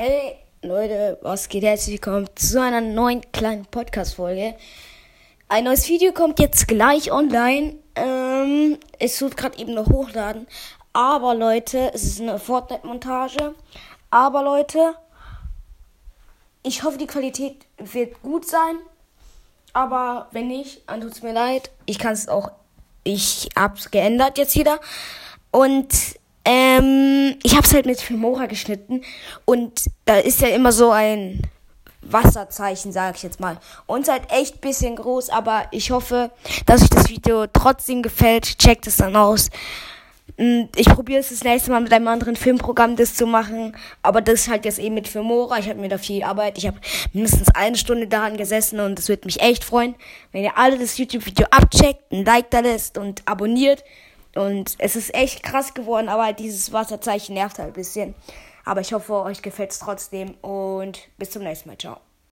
Hey Leute, was geht? Herzlich willkommen zu einer neuen kleinen Podcast-Folge. Ein neues Video kommt jetzt gleich online. Ähm, es tut gerade eben noch hochladen. Aber Leute, es ist eine Fortnite-Montage. Aber Leute, ich hoffe, die Qualität wird gut sein. Aber wenn nicht, dann tut es mir leid. Ich kann es auch. Ich hab's geändert jetzt wieder. Und ähm, ich habe es halt mit Filmora geschnitten und da ist ja immer so ein Wasserzeichen, sage ich jetzt mal. Und es ist halt echt bisschen groß, aber ich hoffe, dass euch das Video trotzdem gefällt. Checkt es dann aus. Ich probiere es das nächste Mal mit einem anderen Filmprogramm, das zu machen. Aber das ist halt jetzt eben mit Filmora. Ich habe mir da viel Arbeit. Ich habe mindestens eine Stunde daran gesessen und es würde mich echt freuen, wenn ihr alle das YouTube-Video abcheckt, ein Like da lässt und abonniert. Und es ist echt krass geworden, aber dieses Wasserzeichen nervt halt ein bisschen. Aber ich hoffe, euch gefällt es trotzdem und bis zum nächsten Mal. Ciao.